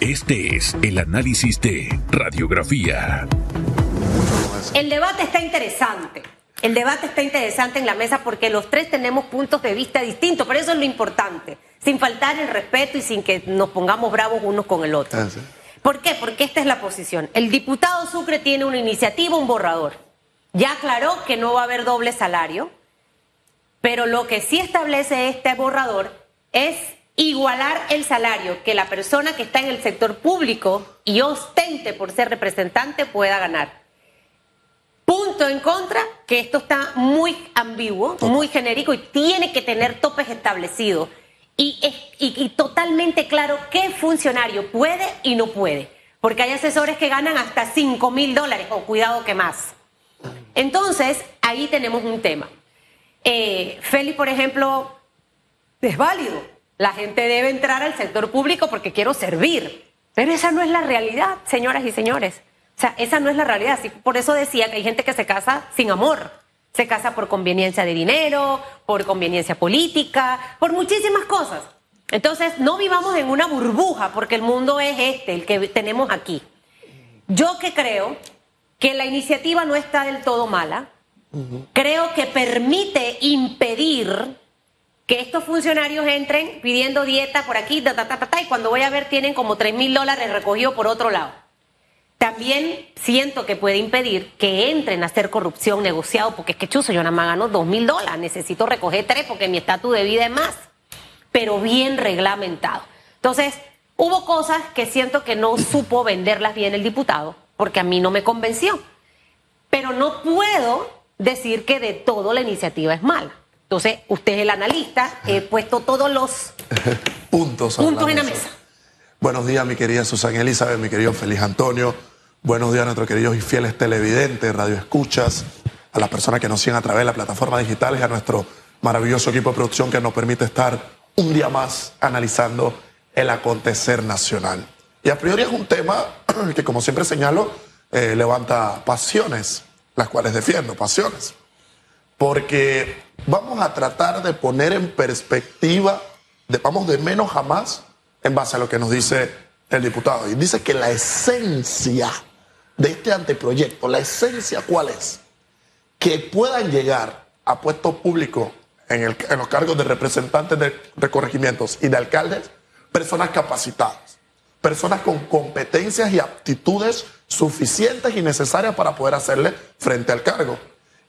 Este es el análisis de radiografía. El debate está interesante. El debate está interesante en la mesa porque los tres tenemos puntos de vista distintos, pero eso es lo importante, sin faltar el respeto y sin que nos pongamos bravos unos con el otro. Ah, sí. ¿Por qué? Porque esta es la posición. El diputado Sucre tiene una iniciativa, un borrador. Ya aclaró que no va a haber doble salario, pero lo que sí establece este borrador es igualar el salario que la persona que está en el sector público y ostente por ser representante pueda ganar. Punto en contra, que esto está muy ambiguo, muy genérico y tiene que tener topes establecidos. Y, es- y- y totalmente claro qué funcionario puede y no puede. Porque hay asesores que ganan hasta 5 mil dólares, o cuidado que más. Entonces, ahí tenemos un tema. Eh, Feli, por ejemplo, es válido. La gente debe entrar al sector público porque quiero servir. Pero esa no es la realidad, señoras y señores. O sea, esa no es la realidad. Por eso decía que hay gente que se casa sin amor. Se casa por conveniencia de dinero, por conveniencia política, por muchísimas cosas. Entonces, no vivamos en una burbuja porque el mundo es este, el que tenemos aquí. Yo que creo que la iniciativa no está del todo mala, creo que permite impedir que estos funcionarios entren pidiendo dieta por aquí, ta, ta, ta, ta, y cuando voy a ver tienen como 3 mil dólares recogidos por otro lado. También siento que puede impedir que entren a hacer corrupción negociado, porque es que chuzo, yo nada más gano 2 mil dólares, necesito recoger tres porque mi estatus de vida es más, pero bien reglamentado. Entonces, hubo cosas que siento que no supo venderlas bien el diputado, porque a mí no me convenció. Pero no puedo decir que de todo la iniciativa es mala. Entonces, usted es el analista, he puesto todos los Puntos. en la mesa. Buenos días, mi querida Susana Elizabeth, mi querido Feliz Antonio. Buenos días a nuestros queridos y fieles televidentes, radioescuchas, a las personas que nos siguen a través de las plataformas digitales y a nuestro maravilloso equipo de producción que nos permite estar un día más analizando el acontecer nacional. Y a priori es un tema que, como siempre señalo, eh, levanta pasiones, las cuales defiendo, pasiones. Porque vamos a tratar de poner en perspectiva, vamos de menos a más, en base a lo que nos dice el diputado. Y dice que la esencia de este anteproyecto, la esencia cuál es? Que puedan llegar a puestos públicos en los cargos de representantes de, de corregimientos y de alcaldes, personas capacitadas, personas con competencias y aptitudes suficientes y necesarias para poder hacerle frente al cargo.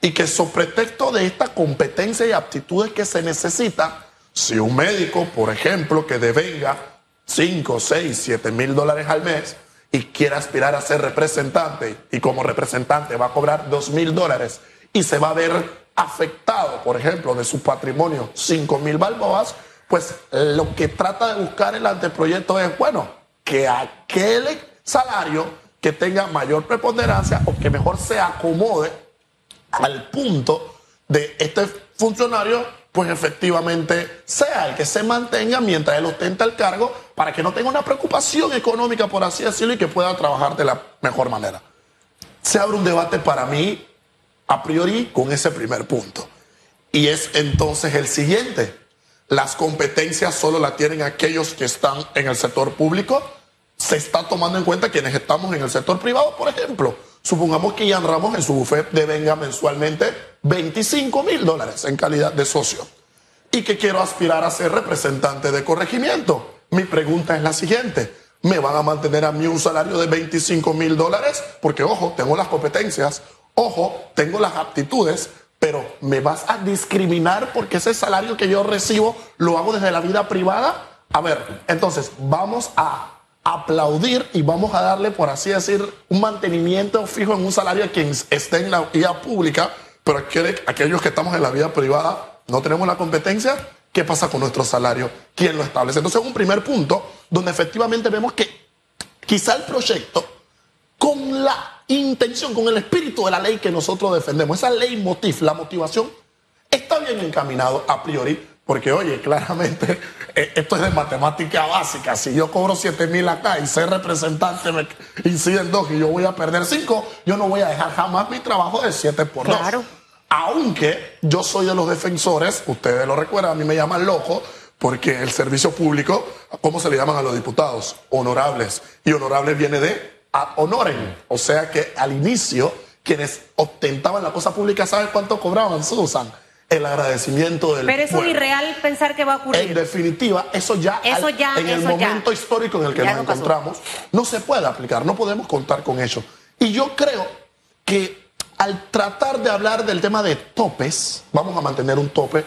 Y que sobre pretexto de esta competencia y aptitudes que se necesita, si un médico, por ejemplo, que devenga 5, 6, 7 mil dólares al mes y quiere aspirar a ser representante y como representante va a cobrar 2 mil dólares y se va a ver afectado, por ejemplo, de su patrimonio 5 mil balboas, pues lo que trata de buscar el anteproyecto es, bueno, que aquel salario que tenga mayor preponderancia o que mejor se acomode al punto de este funcionario, pues efectivamente sea el que se mantenga mientras él ostenta el cargo para que no tenga una preocupación económica, por así decirlo, y que pueda trabajar de la mejor manera. Se abre un debate para mí, a priori, con ese primer punto. Y es entonces el siguiente. Las competencias solo las tienen aquellos que están en el sector público. Se está tomando en cuenta quienes estamos en el sector privado, por ejemplo. Supongamos que Ian Ramos en su buffet devenga mensualmente 25 mil dólares en calidad de socio y que quiero aspirar a ser representante de corregimiento. Mi pregunta es la siguiente. ¿Me van a mantener a mí un salario de 25 mil dólares? Porque, ojo, tengo las competencias, ojo, tengo las aptitudes, pero ¿me vas a discriminar porque ese salario que yo recibo lo hago desde la vida privada? A ver, entonces vamos a aplaudir y vamos a darle, por así decir, un mantenimiento fijo en un salario a quien esté en la vida pública, pero aquel- aquellos que estamos en la vida privada no tenemos la competencia. ¿Qué pasa con nuestro salario? ¿Quién lo establece? Entonces, un primer punto donde efectivamente vemos que quizá el proyecto, con la intención, con el espíritu de la ley que nosotros defendemos, esa ley motiv, la motivación, está bien encaminado a priori, porque oye, claramente esto es de matemática básica. Si yo cobro 7 mil acá y ser representante me inciden dos y yo voy a perder 5, yo no voy a dejar jamás mi trabajo de 7 por 2. Claro. Aunque yo soy de los defensores, ustedes lo recuerdan, a mí me llaman loco, Porque el servicio público, ¿cómo se le llaman a los diputados? Honorables. Y honorables viene de a honoren. O sea que al inicio, quienes ostentaban la cosa pública, ¿saben cuánto cobraban, Susan? El agradecimiento del Pero eso pueblo. es irreal pensar que va a En ocurrir. definitiva, eso ya, Eso ya, en el eso ya. momento histórico en el que Ya nos pasó. encontramos, no se puede aplicar, no podemos contar con ello. Y yo creo que al tratar de hablar del tema de topes, vamos a mantener un tope,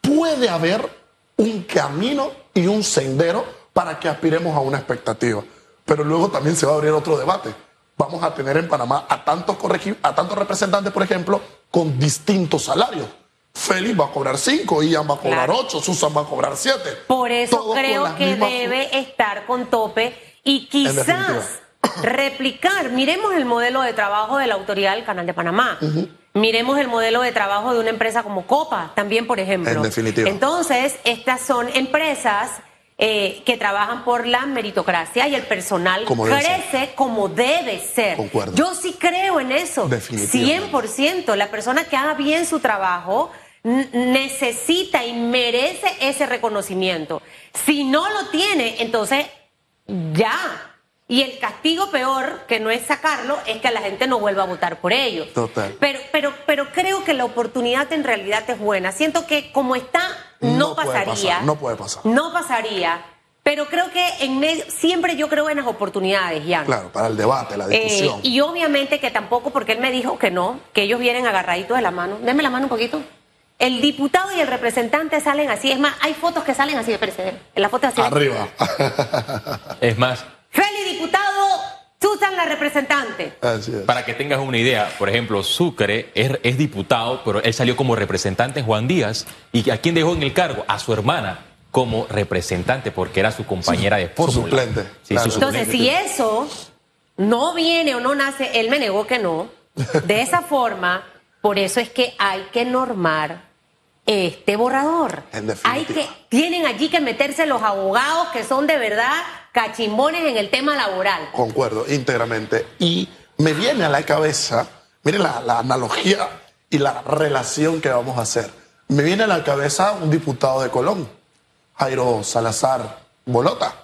puede haber un camino y un sendero para que aspiremos a una expectativa. Pero luego también se va a abrir otro debate. Vamos a tener en Panamá a tantos, a tantos representantes, por ejemplo, con distintos salarios. Félix va a cobrar 5, Ian va a cobrar Claro. 8, Susan va a cobrar 7. Por eso creo que debe estar con tope y quizás replicar. Miremos el modelo de trabajo de la autoridad del Canal de Panamá. Miremos el modelo de trabajo de una empresa como Copa, también, por ejemplo. En definitiva. Entonces, estas son empresas eh, que trabajan por la meritocracia y el personal Como crece como debe ser. Concuerdo. Yo sí creo en eso. Definitivamente. 100%. La persona que haga bien su trabajo necesita y merece ese reconocimiento. Si no lo tiene, entonces ya. Y el castigo peor, que no es sacarlo, es que la gente no vuelva a votar por ellos. Total. Pero, pero, pero creo que la oportunidad en realidad es buena. Siento que como está, no, No puede pasaría. pasar, no puede pasar. No pasaría. Pero creo que en medio, siempre yo creo en las oportunidades, Jan. Claro, para el debate, la Eh, discusión. y obviamente que tampoco, porque él me dijo que no, que ellos vienen agarraditos de la mano. Denme la mano un poquito. El diputado y el representante salen así. Es más, hay fotos que salen así, espérese. En la foto así. Arriba. Es más, Feli, diputado, Susan, la representante. Así es. para que tengas una idea, por ejemplo, Sucre es, es diputado, pero él salió como representante en Juan Díaz. ¿Y a quién dejó en el cargo? A su hermana como representante, porque era su compañera de fórmula. suplente, Sí, claro. su suplente. Entonces, si eso no viene o no nace, él me negó que no. De esa forma, por eso es que hay que normar este borrador. En definitiva. Hay que, tienen allí que meterse los abogados que son de verdad cachimbones en el tema laboral. Concuerdo íntegramente. Y me viene a la cabeza, miren la, la analogía y la relación que vamos a hacer. Me viene a la cabeza un diputado de Colón, Jairo Salazar Bolota.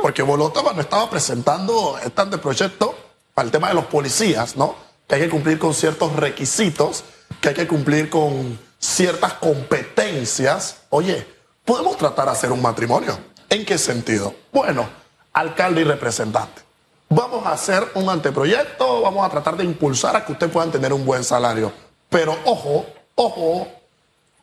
Porque Bolota cuando estaba presentando este anteproyecto para el tema de los policías, ¿no? Que hay que cumplir con ciertos requisitos, que hay que cumplir con ciertas competencias. Oye, podemos tratar de hacer un matrimonio. ¿En qué sentido? Bueno, alcalde y representante. Vamos a hacer un anteproyecto, vamos a tratar de impulsar a que ustedes puedan tener un buen salario. Pero ojo, ojo,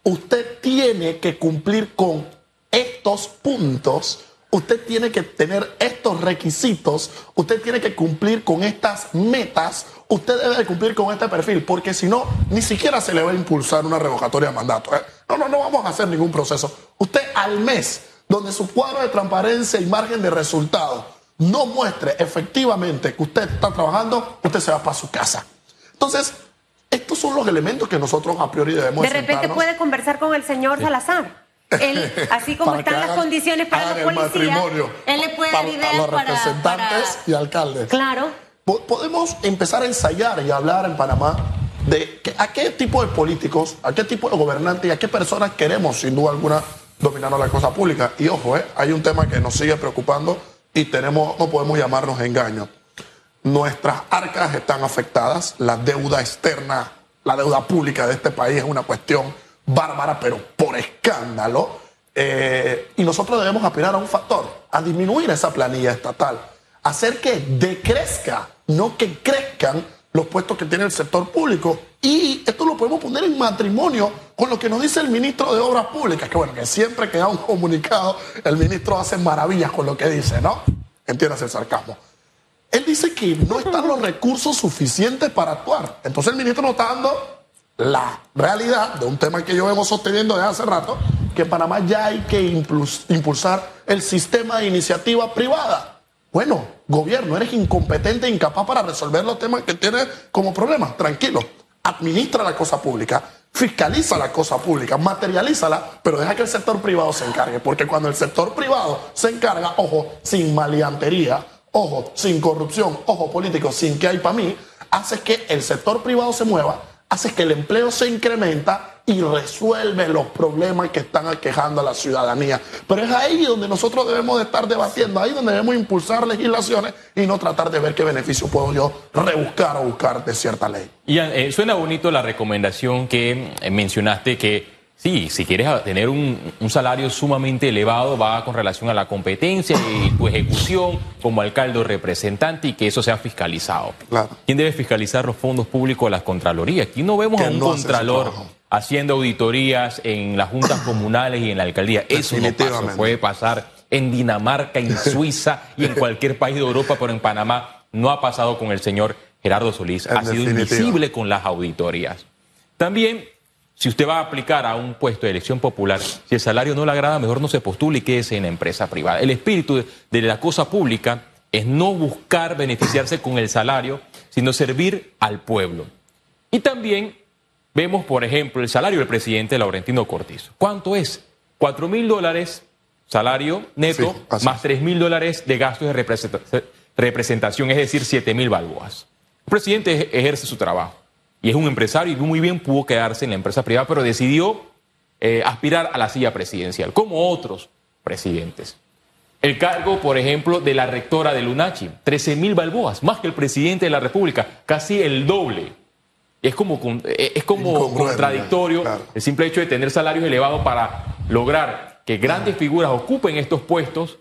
usted tiene que cumplir con estos puntos, usted tiene que tener estos requisitos, usted tiene que cumplir con estas metas, usted debe de cumplir con este perfil, porque si no, ni siquiera se le va a impulsar una revocatoria de mandato. ¿eh? No, no, no vamos a hacer ningún proceso. Usted al mes, donde su cuadro de transparencia y margen de resultados no muestre efectivamente que usted está trabajando, usted se va para su casa. Entonces, estos son los elementos que nosotros a priori debemos De repente puede conversar con el señor Salazar. Él, así como están las hagan- condiciones para los el policías, matrimonio él le puede a los representantes para- y alcaldes. Claro. Po- Podemos empezar a ensayar y hablar en Panamá de que- a qué tipo de políticos, a qué tipo de gobernantes y a qué personas queremos, sin duda alguna, dominando la cosa pública. Y ojo, eh, hay un tema que nos sigue preocupando y tenemos, no podemos llamarnos engaño. Nuestras arcas están afectadas, la deuda externa, la deuda pública de este país es una cuestión bárbara, pero por escándalo. Eh, y nosotros debemos aspirar a un factor, a disminuir esa planilla estatal, hacer que decrezca, no que crezcan los puestos que tiene el sector público. Y esto lo podemos poner en matrimonio con lo que nos dice el ministro de Obras Públicas, que bueno, que siempre que da un comunicado, el ministro hace maravillas con lo que dice, ¿no? Entiendas el sarcasmo. Él dice que no están los recursos suficientes para actuar. Entonces el ministro nos está dando la realidad de un tema que yo vengo sosteniendo desde hace rato, que Panamá ya hay que impuls- impulsar el sistema de iniciativa privada. Bueno, gobierno, eres incompetente e incapaz para resolver los temas que tienes como problemas. Tranquilo, administra la cosa pública, fiscaliza la cosa pública, materialízala, pero deja que el sector privado se encargue. Porque cuando el sector privado se encarga, ojo, sin maleantería, ojo, sin corrupción, ojo político, sin que hay para mí, hace que el sector privado se mueva, hace que el empleo se incrementa y resuelve los problemas que están aquejando a la ciudadanía. Pero es ahí donde nosotros debemos de estar debatiendo, ahí donde debemos impulsar legislaciones y no tratar de ver qué beneficio puedo yo rebuscar o buscar de cierta ley. Y eh, suena bonito la recomendación que eh, mencionaste que Sí, si quieres tener un, salario sumamente elevado, va con relación a la competencia y tu ejecución como alcalde o representante y que eso sea fiscalizado. ¿Quién debe fiscalizar los fondos públicos de las Contralorías? Aquí no vemos a un contralor haciendo auditorías en las juntas comunales y en la alcaldía. Eso no pasa, puede pasar en Dinamarca, en Suiza y en cualquier país de Europa, pero en Panamá no ha pasado con el señor Gerardo Solís. ha sido invisible con las auditorías. También si usted va a aplicar a un puesto de elección popular, si el salario no le agrada, mejor no se postule y quédese en la empresa privada. El espíritu de la cosa pública es no buscar beneficiarse con el salario, sino servir al pueblo. Y también vemos, por ejemplo, el salario del presidente Laurentino Cortizo. ¿Cuánto es? Cuatro mil dólares salario neto, más tres mil dólares de gastos de representación, es decir, siete mil balboas. El presidente ejerce su trabajo y es un empresario y muy bien pudo quedarse en la empresa privada, pero decidió eh, aspirar a la silla presidencial, como otros presidentes. El cargo, por ejemplo, de la rectora de Lunachi, 13 mil balboas, más que el presidente de la República, casi el doble. Es como, eh, es como contradictorio el simple hecho de tener salarios elevados para lograr que grandes figuras ocupen estos puestos,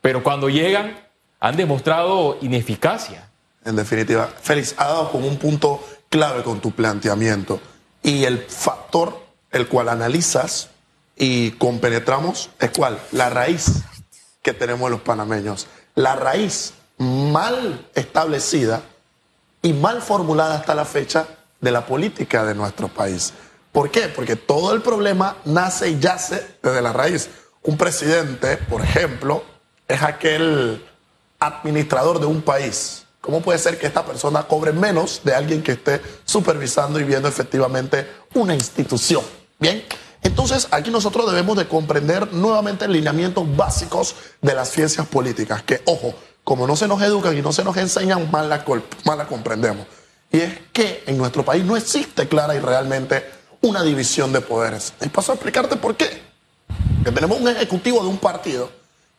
pero cuando llegan han demostrado ineficacia. En definitiva, Félix, ha dado como un punto clave con tu planteamiento. Y el factor el cual analizas y compenetramos es cuál? La raíz que tenemos los panameños. La raíz mal establecida y mal formulada hasta la fecha de la política de nuestro país. ¿Por qué? Porque todo el problema nace y yace desde la raíz. Un presidente, por ejemplo, es aquel administrador de un país ¿Cómo puede ser que esta persona cobre menos de alguien que esté supervisando y viendo efectivamente una institución? Bien, entonces aquí nosotros debemos de comprender nuevamente lineamientos básicos de las ciencias políticas, que ojo, como no se nos educan y no se nos enseñan, mal la, mal la comprendemos. Y es que en nuestro país no existe clara y realmente una división de poderes. Y paso a explicarte por qué. Que tenemos un ejecutivo de un partido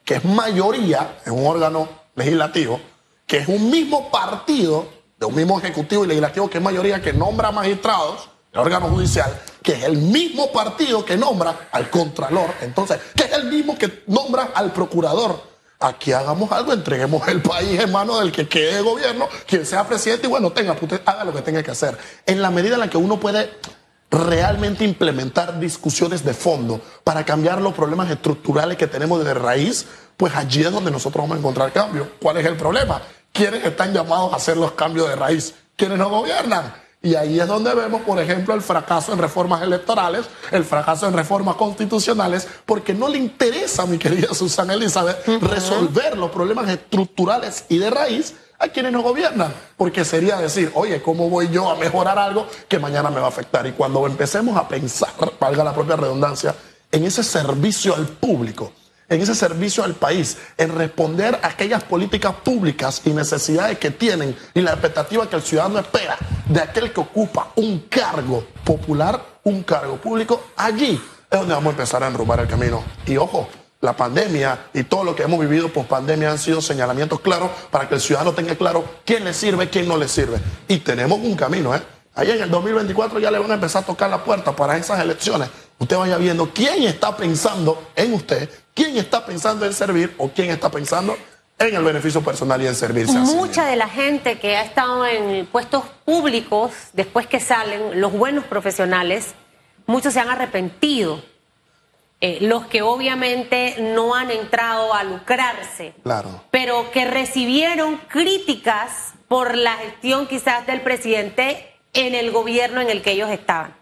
que es mayoría en un órgano legislativo, que es un mismo partido, de un mismo ejecutivo y legislativo que es mayoría que nombra magistrados, el órgano judicial, que es el mismo partido que nombra al contralor, entonces, que es el mismo que nombra al procurador. Aquí hagamos algo, entreguemos el país en manos del que quede de gobierno, quien sea presidente, y bueno, tenga, pues usted haga lo que tenga que hacer. En la medida en la que uno puede realmente implementar discusiones de fondo para cambiar los problemas estructurales que tenemos de raíz, pues allí es donde nosotros vamos a encontrar cambio. ¿Cuál es el problema? ¿Quiénes están llamados a hacer los cambios de raíz? ¿Quiénes no gobiernan? Y ahí es donde vemos, por ejemplo, el fracaso en reformas electorales, el fracaso en reformas constitucionales, porque no le interesa, mi querida Susana Elizabeth, resolver los problemas estructurales y de raíz a quienes no gobiernan, porque sería decir, oye, ¿cómo voy yo a mejorar algo que mañana me va a afectar? Y cuando empecemos a pensar, valga la propia redundancia, en ese servicio al público, en ese servicio al país, en responder a aquellas políticas públicas y necesidades que tienen y la expectativa que el ciudadano espera de aquel que ocupa un cargo popular, un cargo público, allí es donde vamos a empezar a enrumbar el camino. Y ojo, la pandemia y todo lo que hemos vivido post pandemia han sido señalamientos claros para que el ciudadano tenga claro quién le sirve, quién no le sirve. Y tenemos un camino, ¿eh? Ahí en el 2024 ya le van a empezar a tocar la puerta para esas elecciones. Usted vaya viendo quién está pensando en usted, quién está pensando en servir o quién está pensando en el beneficio personal y en servirse. Mucha de la gente que ha estado en puestos públicos, después que salen los buenos profesionales, muchos se han arrepentido. Eh, los que obviamente no han entrado a lucrarse, claro. pero que recibieron críticas por la gestión quizás del presidente en el gobierno en el que ellos estaban.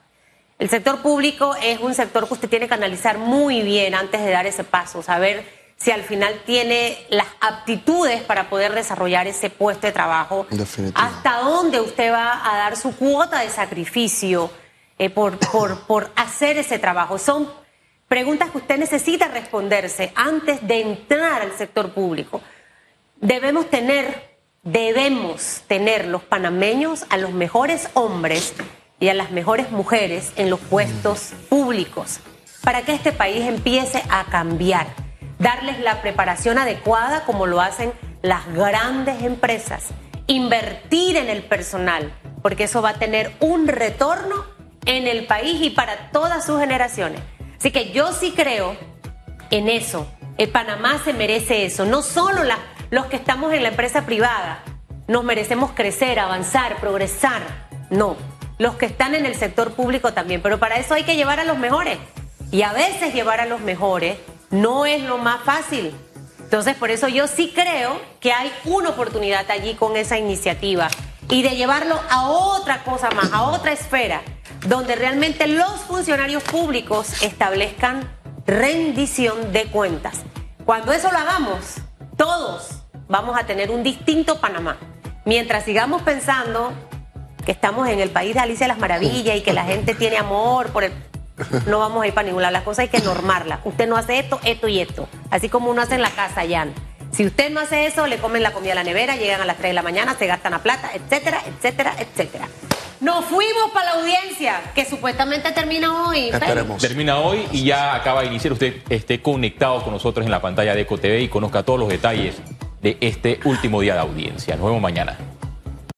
El sector público es un sector que usted tiene que analizar muy bien antes de dar ese paso, saber si al final tiene las aptitudes para poder desarrollar ese puesto de trabajo, hasta dónde usted va a dar su cuota de sacrificio eh, por, por, por hacer ese trabajo. Son preguntas que usted necesita responderse antes de entrar al sector público. Debemos tener debemos tener los panameños a los mejores hombres y a las mejores mujeres en los puestos públicos para que este país empiece a cambiar, darles la preparación adecuada como lo hacen las grandes empresas, invertir en el personal, porque eso va a tener un retorno en el país y para todas sus generaciones. Así que yo sí creo en eso. El Panamá se merece eso, no solo los que estamos en la empresa privada, nos merecemos crecer, avanzar, progresar. No, los que están en el sector público también, pero para eso hay que llevar a los mejores. Y a veces llevar a los mejores no es lo más fácil. Entonces, por eso yo sí creo que hay una oportunidad allí con esa iniciativa y de llevarlo a otra cosa más, a otra esfera, donde realmente los funcionarios públicos establezcan rendición de cuentas. Cuando eso lo hagamos, todos vamos a tener un distinto Panamá. Mientras sigamos pensando que estamos en el país de Alicia de las Maravillas y que la gente tiene amor por el... No vamos a ir para ningún lado. Las cosas hay que normarlas. Usted no hace esto, esto y esto. Así como uno hace en la casa, Jan. Si usted no hace eso, le comen la comida a la nevera, llegan a las 3 de la mañana, se gastan la plata, etcétera, etcétera, etcétera. Nos fuimos para la audiencia, que supuestamente termina hoy. Esperemos. Termina hoy y ya acaba de iniciar. Usted esté conectado con nosotros en la pantalla de EcoTV y conozca todos los detalles de este último día de audiencia. Nos vemos mañana.